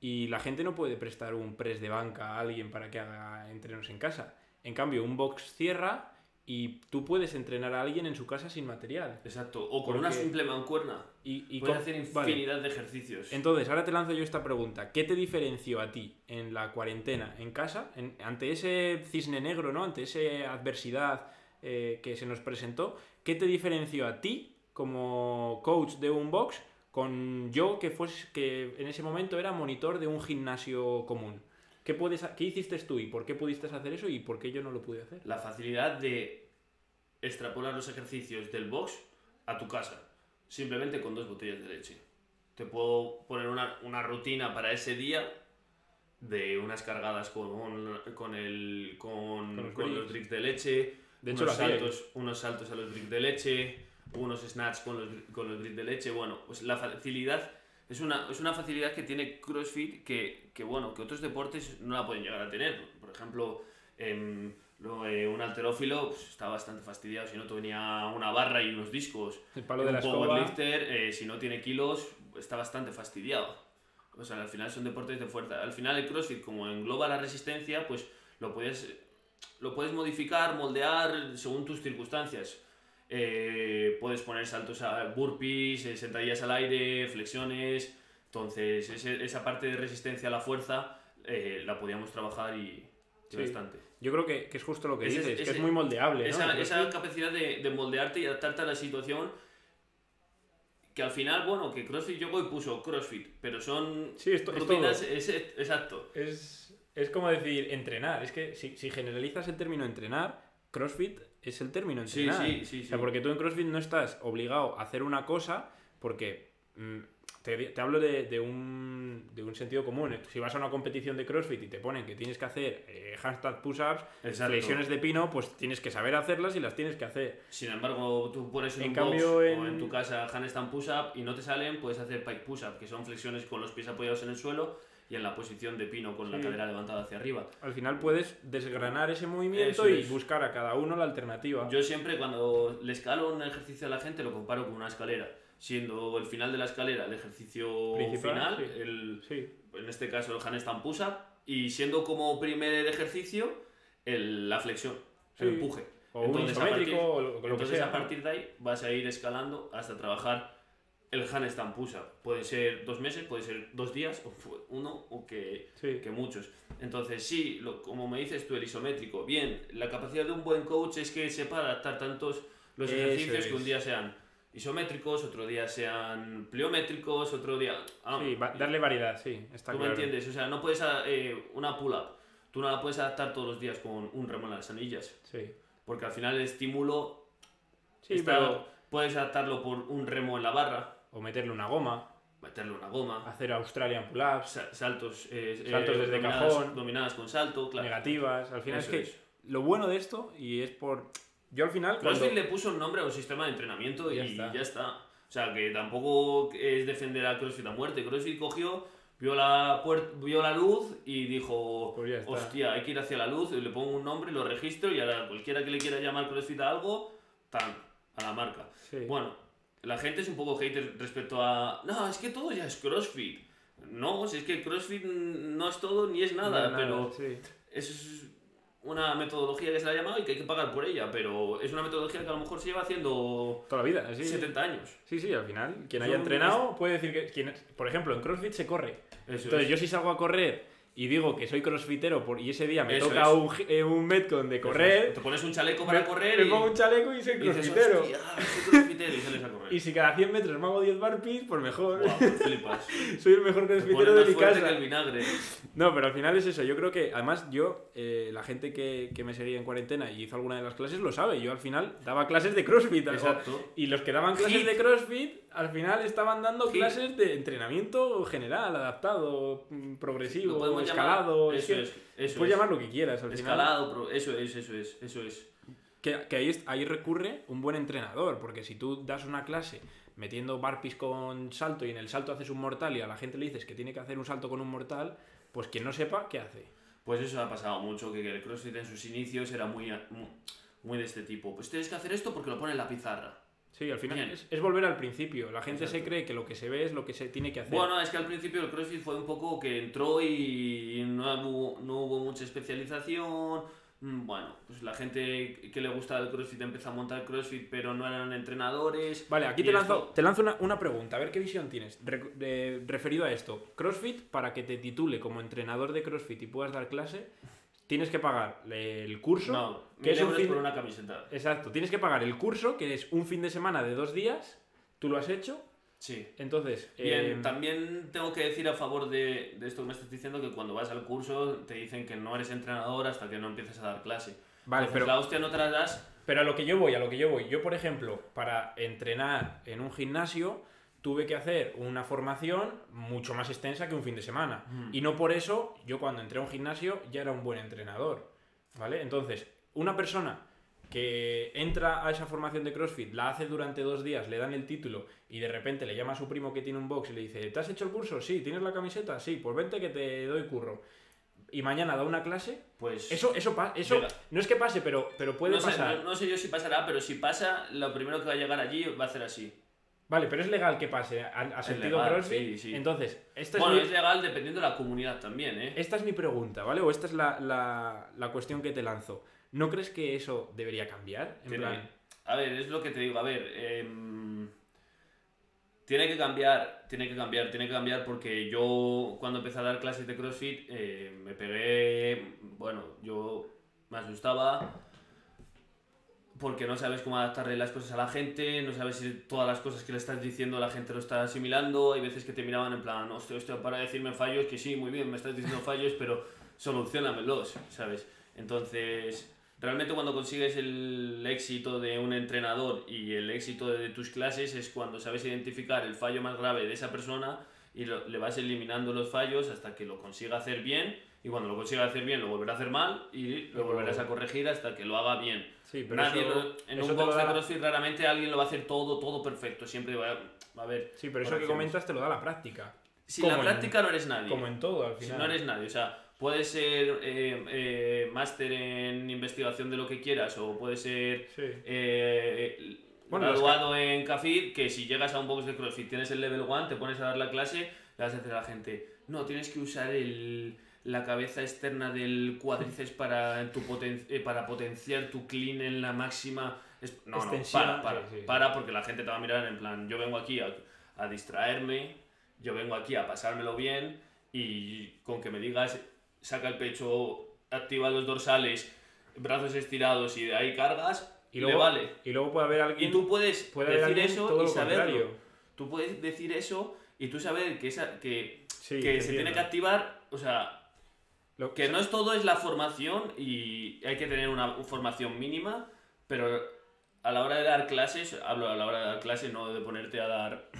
y la gente no puede prestar un press de banca a alguien para que haga entrenos en casa. En cambio, un box cierra y tú puedes entrenar a alguien en su casa sin material. Exacto. O con una simple mancuerna. Y, y Puedes con- hacer vale. infinidad de ejercicios. Entonces, ahora te lanzo yo esta pregunta. ¿Qué te diferenció a ti en la cuarentena, en casa, en- ante ese cisne negro, ¿no? Ante esa adversidad eh, que se nos presentó? ¿Qué te diferenció a ti como coach de un box con yo que, fues, que en ese momento era monitor de un gimnasio común? ¿Qué, puedes, ¿Qué hiciste tú y por qué pudiste hacer eso y por qué yo no lo pude hacer? la facilidad de extrapolar los ejercicios del box a tu casa, simplemente con dos botellas de leche. Te puedo poner una, una rutina para ese día de unas cargadas con, con, el, con, Con los con los bricks. bricks de leche, De hecho, unos, saltos, unos saltos a los bricks de leche, unos snatch con los, con los bricks de leche. Bueno, pues la facilidad es una, es una facilidad que tiene CrossFit que, que, bueno, que otros deportes no la pueden llegar a tener. Por ejemplo, em, Lo, eh, un alterófilo pues, está bastante fastidiado. Si no tenía una barra y unos discos, El palo de un la escoba. powerlifter, eh, si no tiene kilos, está bastante fastidiado. O sea, al final son deportes de fuerza. Al final el CrossFit, como engloba la resistencia, pues lo puedes, lo puedes modificar, moldear según tus circunstancias. Eh, puedes poner saltos a burpees, eh, sentadillas al aire, flexiones. Entonces, ese- esa parte de resistencia a la fuerza eh, la podíamos trabajar y, Sí. bastante. Yo creo que, que es justo lo que Ese- dices, que es muy moldeable, ¿no? Esa, El esa capacidad de, de moldearte y adaptarte a la situación. Que al final, bueno, que CrossFit llegó y puso CrossFit, pero son Sí, esto- es rutinas. todo. es- exacto. Es, es como decir entrenar. Es que si, si generalizas el término entrenar, CrossFit es el término Sí, entrenar. sí, sí, O sea, porque tú en CrossFit no estás obligado a hacer una cosa porque... mm, te, te hablo de, de un, de un sentido común. Si vas a una competición de CrossFit y te ponen que tienes que hacer eh, handstand push-ups, flexiones de pino, pues tienes que saber hacerlas y las tienes que hacer. Sin embargo, tú pones En un cambio, box en- o en tu casa handstand push-up y no te salen, puedes hacer pike push-up, que son flexiones con los pies apoyados en el suelo y en la posición de pino con la Sí. cadera levantada hacia arriba. Al final puedes desgranar ese movimiento Eso y es. buscar a cada uno la alternativa. Yo siempre cuando le escalo un ejercicio a la gente lo comparo con una escalera, siendo el final de la escalera el ejercicio Principal, final, sí. el, Sí, en este caso el handstand push-up, y siendo como primer ejercicio el- la flexión, el empuje. o un Entonces, a isométrico partir- o lo que Entonces sea. a partir de ahí vas a ir escalando hasta trabajar el handstand push-up. Puede ser dos meses, puede ser dos días, o uno, o que, Sí. que muchos. Entonces sí, lo- como me dices tú, el isométrico. Bien, la capacidad de un buen coach es que sepa adaptar tantos los ejercicios que un día sean isométricos, otro día sean pliométricos, otro día... ah, Sí, va- darle variedad, sí, está ¿Tú claro. me entiendes? O sea, no puedes... a- eh, una pull-up. Tú no la puedes adaptar todos los días con un remo en las anillas. Sí, Porque al final el estímulo sí está- pero... puedes adaptarlo por un remo en la barra, O meterle una goma, meterle una goma, hacer Australian pull-ups, sa- saltos, eh, Saltos eh, desde dominadas, cajón. dominadas con salto, claro. negativas. Al final Eso es que es. lo bueno de esto, y es por... Yo al final... cuando- CrossFit le puso un nombre a un sistema de entrenamiento y Ya ya está. O sea, que tampoco es defender a CrossFit a muerte. CrossFit cogió, vio la, vio la luz y dijo, Pues hostia, hay que ir hacia la luz, le pongo un nombre, lo registro y ahora cualquiera que le quiera llamar CrossFit a algo, tan, a la marca. Sí. Bueno, la gente es un poco hater respecto a. No, es que todo ya es CrossFit. No, si es que CrossFit no es todo ni es nada, No, pero sí. es una metodología que se la ha llamado y que hay que pagar por ella, pero es una metodología que a lo mejor se lleva haciendo Toda la vida, sí. 70 años. Sí, sí, al final, quien haya entrenado puede decir que... Quien, por ejemplo, en CrossFit se corre. Eso Entonces, es. yo si salgo a correr y digo que soy crossfitero por, y ese día me Eso toca es. un, eh, un Metcon de correr, Te pones un chaleco para me, correr me y, pongo un chaleco y soy y dices, crossfitero. "Hostia, soy crossfitero", y sales a correr. Y si cada 100 metros me hago 10 burpees, pues mejor. Buah, pues flipas. soy el mejor Te crossfitero de mi casa. que el vinagre. No, pero al final es eso. Yo creo que, además, yo, eh, la gente que, que me seguía en cuarentena y hizo alguna de las clases lo sabe. Yo al final daba clases de CrossFit. o- Exacto. Y los que daban clases Hit. de CrossFit, al final estaban dando Hit. clases de entrenamiento general, adaptado, mm, progresivo, podemos escalado. eso es, eso puedes es. llamar lo que quieras al final. Escalado, pro- eso es, eso es, eso es. Que, que ahí, recurre un buen entrenador, porque si tú das una clase metiendo burpees con salto y en el salto haces un mortal y a la gente le dices que tiene que hacer un salto con un mortal, pues quien no sepa, ¿qué hace? Pues eso ha pasado mucho, que el CrossFit en sus inicios era muy, muy de este tipo. Pues tienes que hacer esto porque lo pone en la pizarra. Sí, al final es, es volver al principio. La gente se cree que lo que se ve es lo que se tiene que hacer. Bueno, es que al principio el CrossFit fue un poco que entró y no hubo, no hubo mucha especialización. Mm, Bueno, pues la gente que le gustaba el CrossFit empezó a montar CrossFit, pero no eran entrenadores. Vale, aquí te lanzo, esto- te lanzo una, una pregunta, a ver qué visión tienes Re- referido a esto. CrossFit, para que te titule como entrenador de CrossFit y puedas dar clase, tienes que pagar el curso. No, que es un fin por una camiseta. Exacto, tienes que pagar el curso, que es un fin de semana de dos días. Tú lo has hecho. Sí. Entonces, Bien, eh, también tengo que decir a favor de, de esto que me estás diciendo que cuando vas al curso te dicen que no eres entrenador hasta que no empieces a dar clase. vale, Entonces, pero, la hostia no te la das. pero a lo que yo voy, a lo que yo voy. Yo, por ejemplo, para entrenar en un gimnasio, tuve que hacer una formación mucho más extensa que un fin de semana. Mm. Y no por eso, yo cuando entré a un gimnasio ya era un buen entrenador. ¿Vale? Entonces, una persona que entra a esa formación de CrossFit, la hace durante dos días, le dan el título y de repente le llama a su primo que tiene un box y le dice, ¿te has hecho el curso? Sí, ¿tienes la camiseta? Sí, pues vente que te doy curro. y mañana da una clase, Pues. eso, eso, eso Llega. no es que pase, pero, pero puede no, sé, pasar. no- no sé yo si pasará, pero si pasa, lo primero que va a llegar allí va a hacer así. Vale, pero es legal que pase a, a sentido legal, sí, sí. Entonces, esta Bueno, es, legal dependiendo de la comunidad también, ¿eh? esta es mi pregunta, ¿vale? O esta es la, la- la cuestión que te lanzo. ¿No crees que eso debería cambiar? En Tiene- plan, A ver, es lo que te digo, a ver, em, tiene que cambiar, tiene que cambiar, tiene que cambiar porque yo cuando empecé a dar clases de CrossFit eh, me pegué, bueno, yo me asustaba porque no sabes cómo adaptarle las cosas a la gente, no sabes si todas las cosas que le estás diciendo la gente lo está asimilando, hay veces que te miraban en plan, hostia, hostia, para decirme fallos, que sí, muy bien, me estás diciendo fallos, pero solucionamelos, ¿sabes? Entonces, realmente cuando consigues el éxito de un entrenador y el éxito de tus clases es cuando sabes identificar el fallo más grave de esa persona y le vas eliminando los fallos hasta que lo consiga hacer bien y cuando lo consiga hacer bien lo volverá a hacer mal y lo volverás a corregir hasta que lo haga bien. sí, pero Nadie eso, lo- en eso un box da de CrossFit raramente alguien lo va a hacer todo, todo perfecto. Siempre va a, va a haber. Sí, pero eso que comentas te lo da la práctica. Sin la como en- práctica no eres nadie. Como en todo, al Si final. no eres nadie, o sea, puedes ser eh, eh, máster en investigación de lo que quieras o puedes ser Sí. eh, Bueno, graduado en CAFID, que si llegas a un box de CrossFit, tienes el level 1, te pones a dar la clase, le vas a decir a la gente, no, tienes que usar el, la cabeza externa del cuádriceps para, tu poten- eh, para potenciar tu clean en la máxima... es- No, Extensión, no, para, para, sí, sí. para, porque la gente te va a mirar en plan, yo vengo aquí a, a distraerme, yo vengo aquí a pasármelo bien y con que me digas, saca el pecho, activa los dorsales, brazos estirados y de ahí cargas, Y le luego, vale. y luego puede haber Y alguien, tú puedes puede decir eso y lo saberlo. contrario. Tú puedes decir eso y tú saber que, esa, que, Sí, que se tiene que activar, o sea, Lo- que no es todo es la formación y hay que tener una formación mínima, pero a la hora de dar clases, hablo a la hora de dar clases, no de ponerte a dar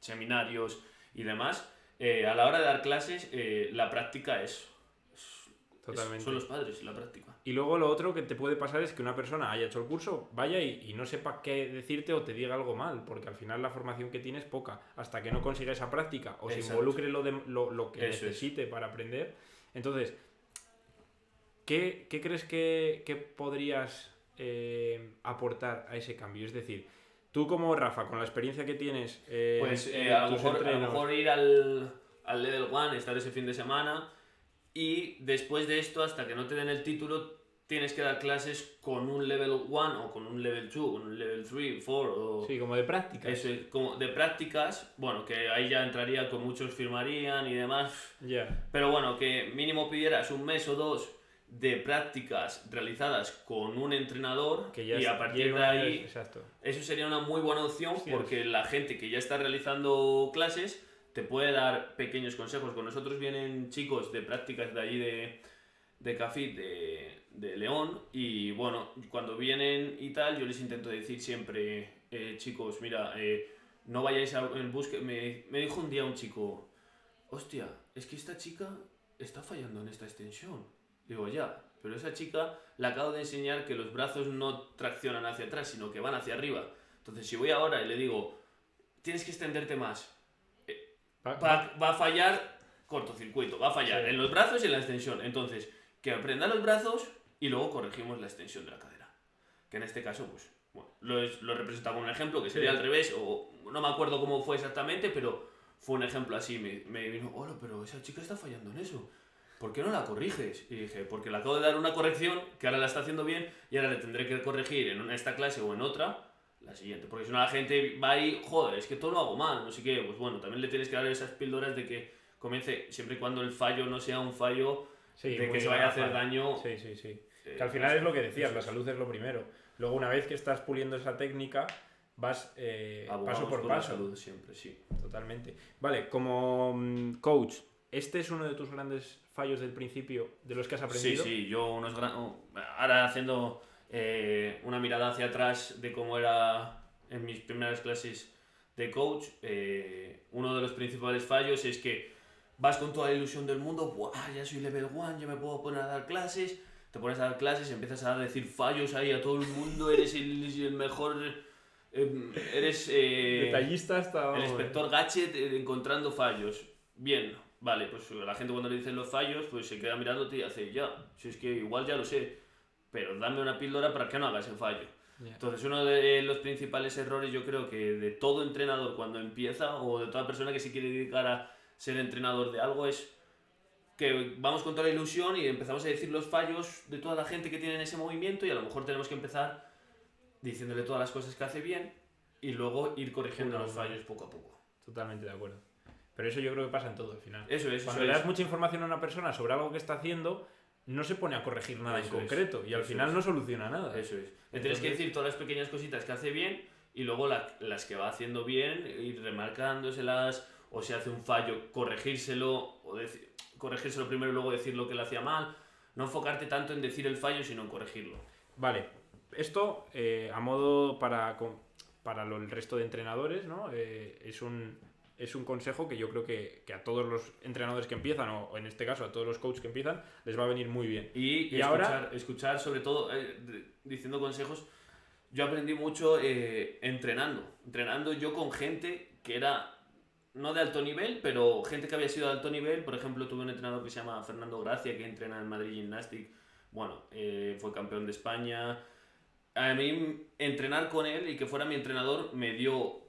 seminarios y demás, eh, a la hora de dar clases eh, la práctica es, es- Totalmente. son los padres, la práctica. Y luego lo otro que te puede pasar es que una persona haya hecho el curso, vaya y, y no sepa qué decirte o te diga algo mal, porque al final la formación que tiene es poca. Hasta que no consiga esa práctica o se Exacto. involucre lo, de- lo, lo que Eso es. necesite para aprender. Entonces, ¿qué, qué crees que, que podrías eh, aportar a ese cambio? Es decir, tú como Rafa, con la experiencia que tienes, eh, Pues eh, a, lo mejor, a lo mejor ir al, al level 1, estar ese fin de semana y después de esto, hasta que no te den el título, tienes que dar clases con un level 1 o con un level 2, con un level 3, 4 o... Sí, como de práctica. Eso es, como de prácticas, bueno, que ahí ya entraría con muchos firmarían y demás, Ya. pero bueno, que mínimo pidieras un mes o dos de prácticas realizadas con un entrenador Que ya y a partir de ahí Exacto. eso sería una muy buena opción Sí, porque la gente que ya está realizando clases te puede dar pequeños consejos. Con nosotros vienen chicos de prácticas de allí de, de Cafit, de, de León, y bueno, cuando vienen y tal, yo les intento decir siempre, eh, chicos, mira, eh, no vayáis a- en busca... Me, me dijo un día un chico, hostia, es que esta chica está fallando en esta extensión. Digo, ya, pero esa chica le acabo de enseñar que los brazos no traccionan hacia atrás, sino que van hacia arriba. Entonces, si voy ahora y le digo, tienes que extenderte más, Va- va, va a fallar cortocircuito, va a fallar Sí. en los brazos y en la extensión. Entonces, que aprenda los brazos y luego corregimos la extensión de la cadera. Que en este caso, pues, bueno, lo, es- lo con un ejemplo que sería Sí. al revés, o no me acuerdo cómo fue exactamente, pero fue un ejemplo así. Me, me vino, hola, pero esa chica está fallando en eso. ¿Por qué no la corriges? Y dije, porque le acabo de dar una corrección que ahora la está haciendo bien y ahora le tendré que corregir en esta clase o en otra la siguiente. Porque si no la gente va ahí, joder, es que todo lo hago mal, no sé qué. Pues bueno, también le tienes que dar esas píldoras de que comience, siempre y cuando el fallo no sea un fallo Sí, de que se vaya a hacer daño. Sí, sí, sí. eh, Que al final es lo que decías, la salud es lo primero. Luego, una vez que estás puliendo esa técnica, vas eh, paso por la paso. salud siempre, sí. Totalmente. Vale, como mm, coach, ¿este es uno de tus grandes fallos del principio de los que has Sí, aprendido? sí, yo unos gran... oh, Ahora haciendo eh, una mirada hacia atrás de cómo era en mis primeras clases de coach, eh, uno de los principales fallos es que vas con toda la ilusión del mundo, "Buah, ya soy level 1, ya me puedo poner a dar clases, te pones a dar clases, empiezas a decir fallos ahí a todo el mundo, eres el, el mejor, eh, eres... eh, Detallista hasta... el inspector Gadget eh, encontrando fallos. Bien, vale, pues la gente cuando le dicen los fallos, pues se queda mirándote y hace, ya, si es que igual ya lo sé, pero dame una píldora para que no hagas el fallo. Entonces, uno de los principales errores, yo creo que de todo entrenador cuando empieza, o de toda persona que se quiere dedicar a ser entrenador de algo, es que vamos con toda la ilusión y empezamos a decir los fallos de toda la gente que tiene en ese movimiento y a lo mejor tenemos que empezar diciéndole todas las cosas que hace bien y luego ir corrigiendo los fallos poco a poco. Totalmente de acuerdo. Pero eso yo creo que pasa en todo al final. Eso es. Cuando le das mucha información a una persona sobre algo que está haciendo, no se pone a corregir nada en concreto y al final no soluciona nada. Eso es. Le tienes que decir todas las pequeñas cositas que hace bien y luego las que va haciendo bien, ir remarcándoselas o si hace un fallo, corregírselo o corregírselo primero y luego decir lo que le hacía mal. No enfocarte tanto en decir el fallo, sino en corregirlo. Vale, esto eh, a modo para, para el resto de entrenadores, ¿no? Eh, es un, es un consejo que yo creo que, a todos los entrenadores que empiezan, o en este caso a todos los coaches que empiezan, les va a venir muy bien. Y, escuchar, ahora... escuchar, sobre todo, eh, diciendo consejos, yo aprendí mucho eh, entrenando. Entrenando yo con gente que era no de alto nivel, pero gente que había sido de alto nivel. Por ejemplo, tuve un entrenador que se llama Fernando Gracia, que entrena en Madrid Gymnastic. Bueno, eh, fue campeón de España. A mí entrenar con él y que fuera mi entrenador me dio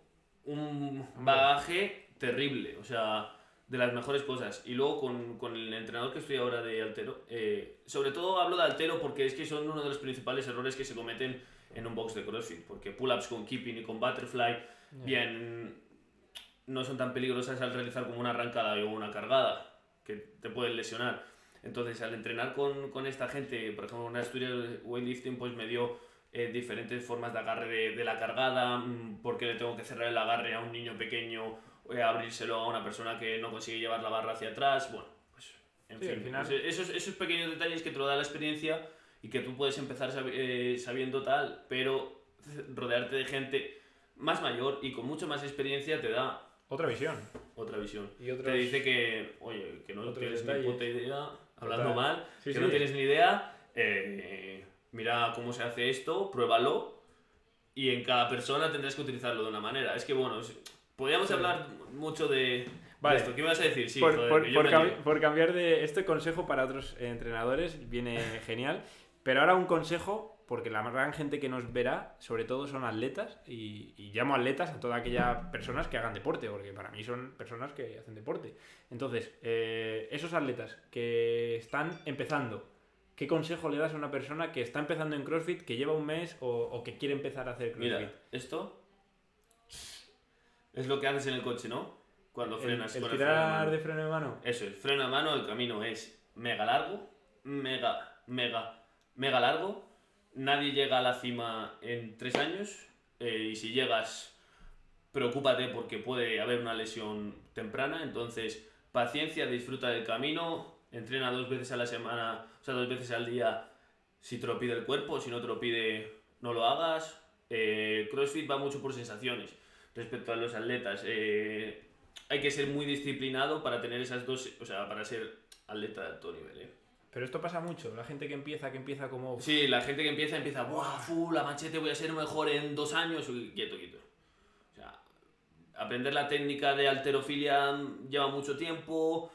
un bagaje terrible, o sea, de las mejores cosas. Y luego con, con el entrenador que estoy ahora de Altero, eh, sobre todo hablo de Altero porque es que son uno de los principales errores que se cometen en un box de CrossFit, porque pull-ups con keeping y con butterfly, bien, no son tan peligrosas al realizar como una arrancada o una cargada, que te pueden lesionar. Entonces, al entrenar con, con esta gente, por ejemplo, una Asturias Weightlifting, pues me dio eh, diferentes formas de agarre de, de, la cargada, mm, porque le tengo que cerrar el agarre a un niño pequeño, eh, abrírselo a una persona que no consigue llevar la barra hacia atrás, bueno, pues en fin, pues, esos, esos pequeños detalles que te lo da la experiencia y que tú puedes empezar eh, sabiendo tal, pero rodearte de gente más mayor y con mucho más experiencia te da otra visión. Otra visión. Y te dice que, oye, que no tienes ni puta idea, hablando mal, que no tienes ni idea, eh, mira cómo se hace esto, pruébalo y en cada persona tendrás que utilizarlo de una manera. Es que bueno, podríamos hablar mucho de, esto. ¿Qué me vas a decir? Sí, por, cambiar de este consejo para otros entrenadores viene genial, pero ahora un consejo porque la gran gente que nos verá, sobre todo, son atletas, y, llamo atletas a todas aquellas personas que hagan deporte, porque para mí son personas que hacen deporte. Entonces, eh, esos atletas que están empezando, ¿Qué consejo le das a una persona que está empezando en CrossFit, que lleva un mes o, que quiere empezar a hacer CrossFit? Mira, esto es lo que haces en el coche, ¿no? Cuando frenas el, tirar de freno de mano. Eso es, freno de mano, el camino es mega largo, mega, mega, mega largo. Nadie llega a la cima en tres años eh, y si llegas, preocúpate porque puede haber una lesión temprana. Entonces, paciencia, disfruta del camino, entrena dos veces a la semana, o sea, dos veces al día si te lo pide el cuerpo, si no te lo pide, no lo hagas. Eh, CrossFit va mucho por sensaciones respecto a los atletas. Eh, hay que ser muy disciplinado para tener esas dos, o sea, para ser atleta de alto nivel. ¿Eh? Pero esto pasa mucho, la gente que empieza, que empieza como... Sí, la gente que empieza, empieza, ¡buah, full, la machete, voy a ser mejor en dos años! Uy, quieto, quieto. O sea, aprender la técnica de alterofilia lleva mucho tiempo,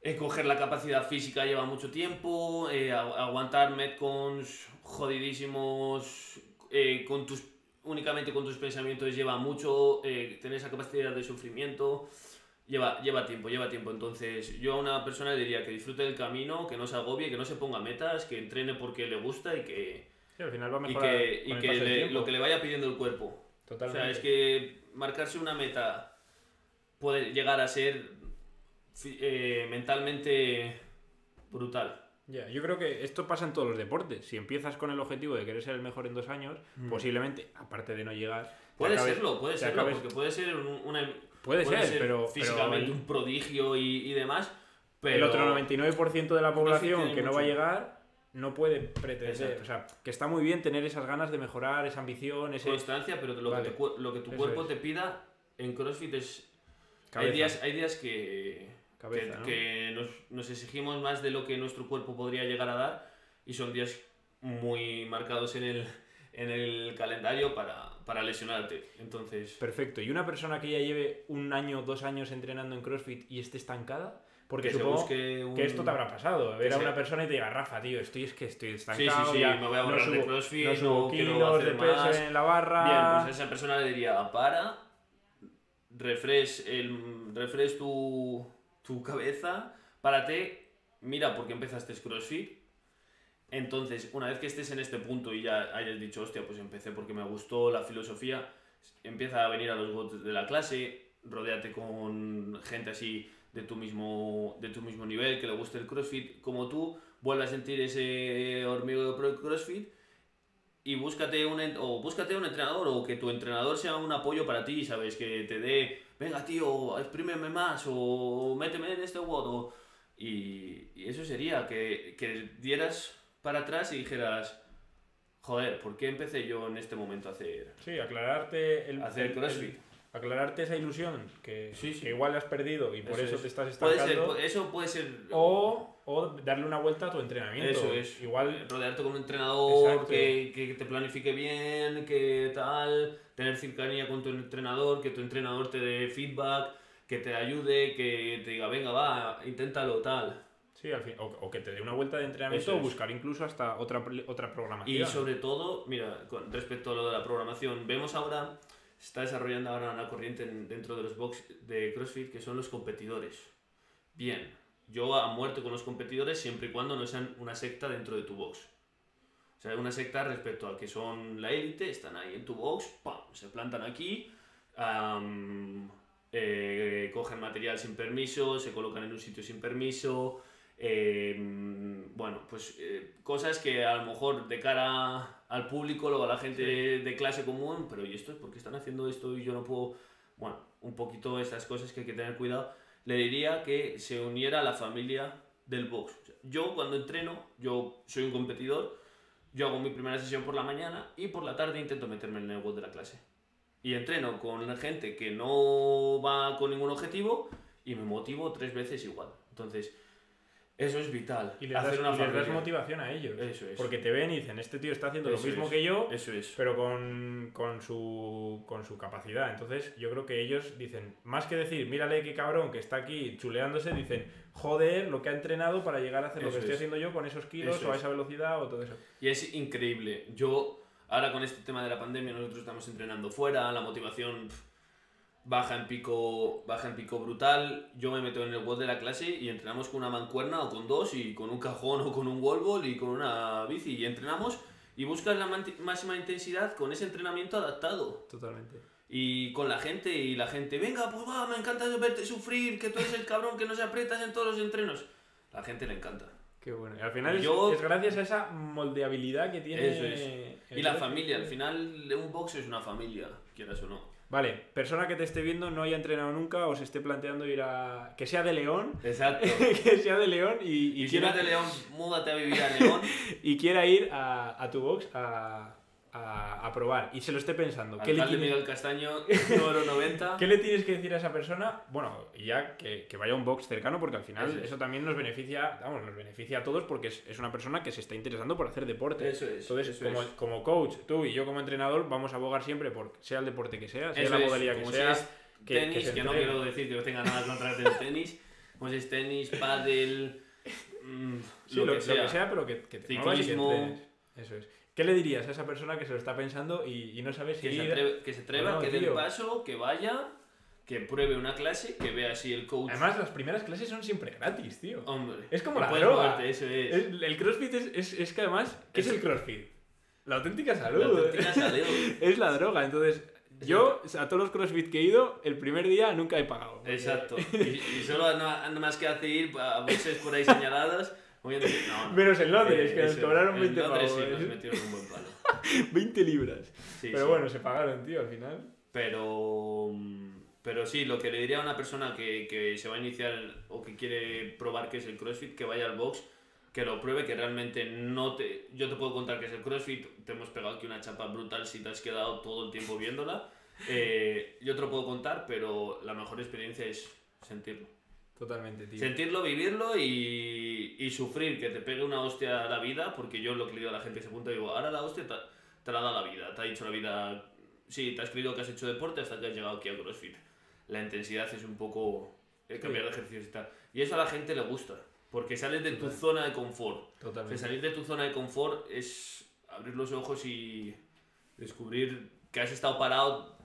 eh, coger la capacidad física lleva mucho tiempo, eh, aguantar metcons jodidísimos eh, con tus, únicamente con tus pensamientos lleva mucho, tener esa capacidad de sufrimiento lleva, lleva tiempo, lleva tiempo. Entonces yo a una persona le diría que disfrute del camino, que no se agobie, que no se ponga metas, que entrene porque le gusta y que... al final va a y que, y que lo que le vaya pidiendo el cuerpo. Totalmente. O sea, es que marcarse una meta puede llegar a ser eh, mentalmente brutal. Ya, yo creo que esto pasa en todos los deportes. Si empiezas con el objetivo de querer ser el mejor en dos años, mm. posiblemente, aparte de no llegar. Puede serlo, puede serlo, porque puede ser una. Puede, ser, pero. Físicamente un prodigio y, demás. Pero... El otro 99% de la población que no va a llegar no puede pretender. O sea, que está muy bien tener esas ganas de mejorar, esa ambición, esa Constancia, pero lo, que, lo que tu cuerpo te pida en CrossFit es. Hay días, hay días que que, nos, exigimos más de lo que nuestro cuerpo podría llegar a dar y son días muy marcados en el, en el calendario para, para lesionarte. Entonces, Perfecto. ¿Y una persona que ya lleve un año, dos años entrenando en CrossFit y esté estancada? Porque que supongo un... que esto te habrá pasado. Ver a una persona y te diga, Rafa, tío, estoy, es que estoy Sí, estancado. sí, sí, ya me voy a no borrar de subo- CrossFit, no subo no kilos hacer de peso más". en la barra. Bien, pues a esa persona le diría, para, refresh, el, refresh tu, tu cabeza, párate, mira por qué empezaste CrossFit. Entonces, una vez que estés en este punto y ya hayas dicho, hostia, pues empecé porque me gustó la filosofía, empieza a venir a los botes de la clase, rodéate con gente así de tu mismo, de tu mismo nivel, que le guste el CrossFit, como tú, vuelve a sentir ese hormigueo pro CrossFit y búscate un, o búscate un entrenador o que tu entrenador sea un apoyo para ti, ¿sabes? Que te dé, venga tío, exprímeme más o méteme en este WOD. Y, y eso sería, que, que dieras para atrás y dijeras, joder, ¿por qué empecé yo en este momento a hacer, Sí, aclararte el, hacer CrossFit? el- aclararte esa ilusión que, Sí, sí. que igual has perdido y por eso, es. te estás Puede estancando. ser, eso puede ser... O, o darle una vuelta a tu entrenamiento. Eso es. Igual rodearte con un entrenador que, que te planifique bien, que tal, tener cercanía con tu entrenador, que tu entrenador te dé feedback, que te ayude, que te diga, venga, va, inténtalo, tal. Sí, al fin, o, o que te dé una vuelta de entrenamiento o buscar incluso hasta otra, otra programación. Y sobre todo, mira, con respecto a lo de la programación, vemos ahora, se está desarrollando ahora una corriente en- dentro de los box de CrossFit que son los competidores. Bien, yo a muerto con los competidores siempre y cuando no sean una secta dentro de tu box. O sea, una secta respecto a que son la élite, están ahí en tu box, ¡pam! se plantan aquí, eh, cogen material sin permiso, se colocan en un sitio sin permiso, eh, bueno, pues eh, cosas que a lo mejor de cara al público, luego a la gente de clase común, pero ¿y esto? ¿Por qué están haciendo esto y yo no puedo? Bueno, un poquito estas cosas que hay que tener cuidado. Le diría que se uniera a la familia del box. O yo cuando entreno, yo soy un competidor, yo hago mi primera sesión por la mañana y por la tarde intento meterme en el WOD de la clase. Y entreno con gente que no va con ningún objetivo y me motivo tres veces igual. Entonces, eso es vital. Y les das, hacer una y les das motivación a ellos. Eso es. Porque te ven y dicen, este tío está haciendo Eso lo mismo es. que yo, Eso es. pero con, con, su, con su capacidad. Entonces, yo creo que ellos dicen, más que decir, mírale qué cabrón que está aquí chuleándose, dicen, joder, lo que ha entrenado para llegar a hacer lo Eso que estoy es. haciendo yo con esos kilos Eso o a es. esa velocidad o todo eso. Y es increíble. Yo, ahora con este tema de la pandemia, nosotros estamos entrenando fuera, la motivación baja en pico, baja en pico brutal. Yo me meto en el WOD de la clase y entrenamos con una mancuerna o con dos y con un cajón o con un wall ball y con una bici y entrenamos y buscas la máxima intensidad con ese entrenamiento adaptado. Totalmente. Y con la gente, y la gente, venga, pues va, me encanta verte sufrir, que tú eres el cabrón que no se aprietas en todos los entrenos. La gente le encanta. Qué bueno. Y al final es, Yo- es gracias a esa moldeabilidad que tiene. Eso es. el Y la familia, al final un box es una familia, quieras o no. Vale, persona que te esté viendo no haya entrenado nunca o se esté planteando ir a. que sea de León. Exacto. que sea de León y, y Y si quiera, eres de León, múdate a vivir a León. y quiera ir a, a tu box a, a, a probar y se lo esté pensando. ¿Qué le, tiene- Miguel Castaño, número 90. qué le tienes que decir a esa persona? Bueno, ya que, que vaya a un box cercano porque al final Eso eso, es. también nos beneficia, vamos, nos beneficia a todos porque es, es una persona que se está interesando por hacer deporte. Eso es, Entonces, eso como, es. como coach, tú y yo como entrenador vamos a abogar siempre por sea el deporte que sea, sea Eso la modalidad que como sea. si que- tenis, que no quiero decir que no tenga nada contra el tenis. Como si es tenis, pádel, mm, Sí, lo, que sea. pero que, te Ciclismo. Eso es. ¿Qué le dirías a esa persona que se lo está pensando y, y no sabe si Que se ir- atreve, que, se atreva, No, que dé el paso, que vaya, que pruebe una clase, que vea si el coach... Además, las primeras clases son siempre gratis, tío. Hombre, Es como la droga. moverte, eso es. Es- el crossfit es, es, es que además, ¿qué es, Es- el crossfit? La auténtica La salud. auténtica salud. es la droga. Entonces, yo a todos los crossfit que he ido, el primer día nunca he pagado. Exacto. Y, y solo nada más que hace ir a boxes por ahí señaladas. Moviendo- No, no. Menos en Londres, que nos eso, cobraron en 20 Londres pavos. sí, nos metieron un buen palo. 20 libras. Sí, Pero sí. bueno, se pagaron, tío, al final. Pero, mm, pero sí, lo que le diría a una persona que, que se va a iniciar o que quiere probar qué es el CrossFit, que vaya al box, que lo pruebe, que realmente no te... Yo te puedo contar que es el CrossFit, te hemos pegado aquí una chapa brutal si te has quedado todo el tiempo viéndola. Eh, yo te lo puedo contar, pero la mejor experiencia es sentirlo. Totalmente, tío. Sentirlo, vivirlo y, y sufrir, que te pegue una hostia a la vida, porque yo lo que le digo a la gente que se apunta, digo, ahora la hostia, ta- te la da la vida. Te ha dicho la vida, sí, te has creído que has hecho deporte hasta que has llegado aquí a CrossFit. La intensidad es un poco el cambiar de ejercicios y tal. Y eso a la gente le gusta, porque sales de tu zona de confort. Totalmente. O sea, salir de tu zona de confort es abrir los ojos y descubrir que has estado parado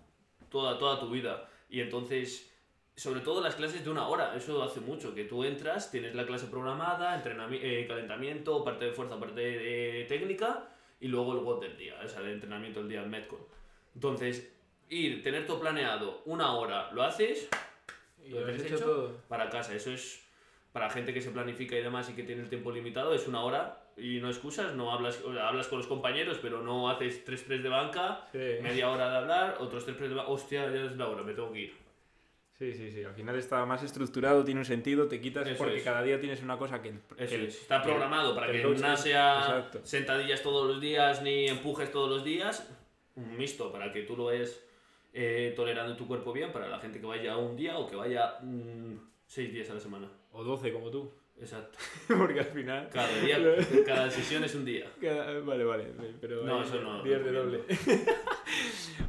toda, toda tu vida. Y entonces, sobre todo las clases de una hora, eso hace mucho, que tú entras, tienes la clase programada, entrenami- eh, calentamiento, parte de fuerza, parte de, técnica, y luego el WOD del día, o sea, el entrenamiento del día, el Metcon. Entonces, ir, tener todo planeado una hora, lo haces, Y lo hecho hecho todo. para casa. Eso es para gente que se planifica y demás y que tiene el tiempo limitado, es una hora y no excusas, no hablas, o sea, hablas con los compañeros, pero no haces tres press de banca, Sí. media hora de hablar, otros tres press de banca, hostia, ya es la hora, me tengo que ir. Sí, sí, sí. Al final está más estructurado, tiene un sentido, te quitas Eso porque es. cada día tienes una cosa que... el- Eso que el- es. Está el- programado para que no sea Exacto. sentadillas todos los días ni empujes todos los días, un mixto para que tú lo vayas eh, tolerando tu cuerpo bien, para la gente que vaya un día o que vaya mm, seis días a la semana. O 12 como tú. Exacto. porque al final... Cada día, cada sesión es un día. Cada- Vale, vale, pero No, eso no, días no de doble.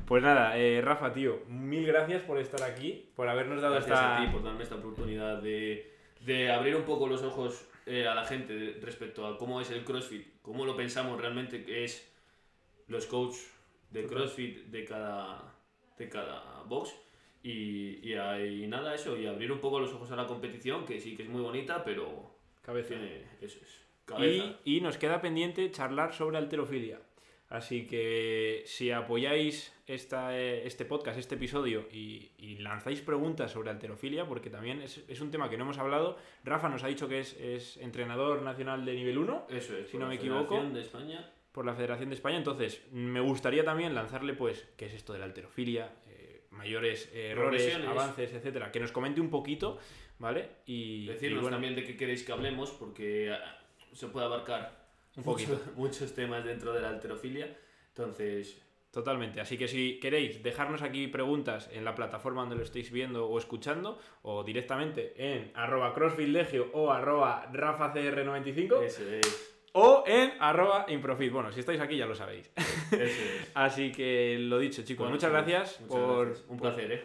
pues nada, eh, Rafa, tío, mil gracias por estar aquí, por habernos dado Gracias esta... a ti por darme esta oportunidad de, de abrir un poco los ojos eh, a la gente respecto a cómo es el CrossFit, cómo lo pensamos realmente que es los coaches de. CrossFit de cada, de cada box. Y, y, y nada, eso, y abrir un poco los ojos a la competición, que sí que es muy bonita, pero Cabeza. tiene, eso es, cabeza. Y, y nos queda pendiente charlar sobre alterofilia. Así que si apoyáis esta, eh, este podcast, este episodio y, y lanzáis preguntas sobre alterofilia, porque también es, es un tema que no hemos hablado, Rafa nos ha dicho que es, es entrenador nacional de nivel 1 Eso es, si no me equivoco. Federación de España. por la Federación de España. Entonces, me gustaría también lanzarle, pues, qué es esto de la alterofilia, eh, mayores eh, errores, avances, etcétera. Que nos comente un poquito, ¿vale? Y, y Decirnos bueno, también de qué queréis que hablemos, porque ah, se puede abarcar un poquito. muchos, temas dentro de la alterofilia. Entonces, Totalmente. Así que si queréis dejarnos aquí preguntas en la plataforma donde lo estéis viendo o escuchando, o directamente en arroba crossfitlegio o arroba rafacr95, eso es. o en arroba improfit. Bueno, si estáis aquí ya lo sabéis. Eso es. Así que lo dicho, chicos, Bueno, muchas gracias muchas por... gracias. Un placer, ¿eh?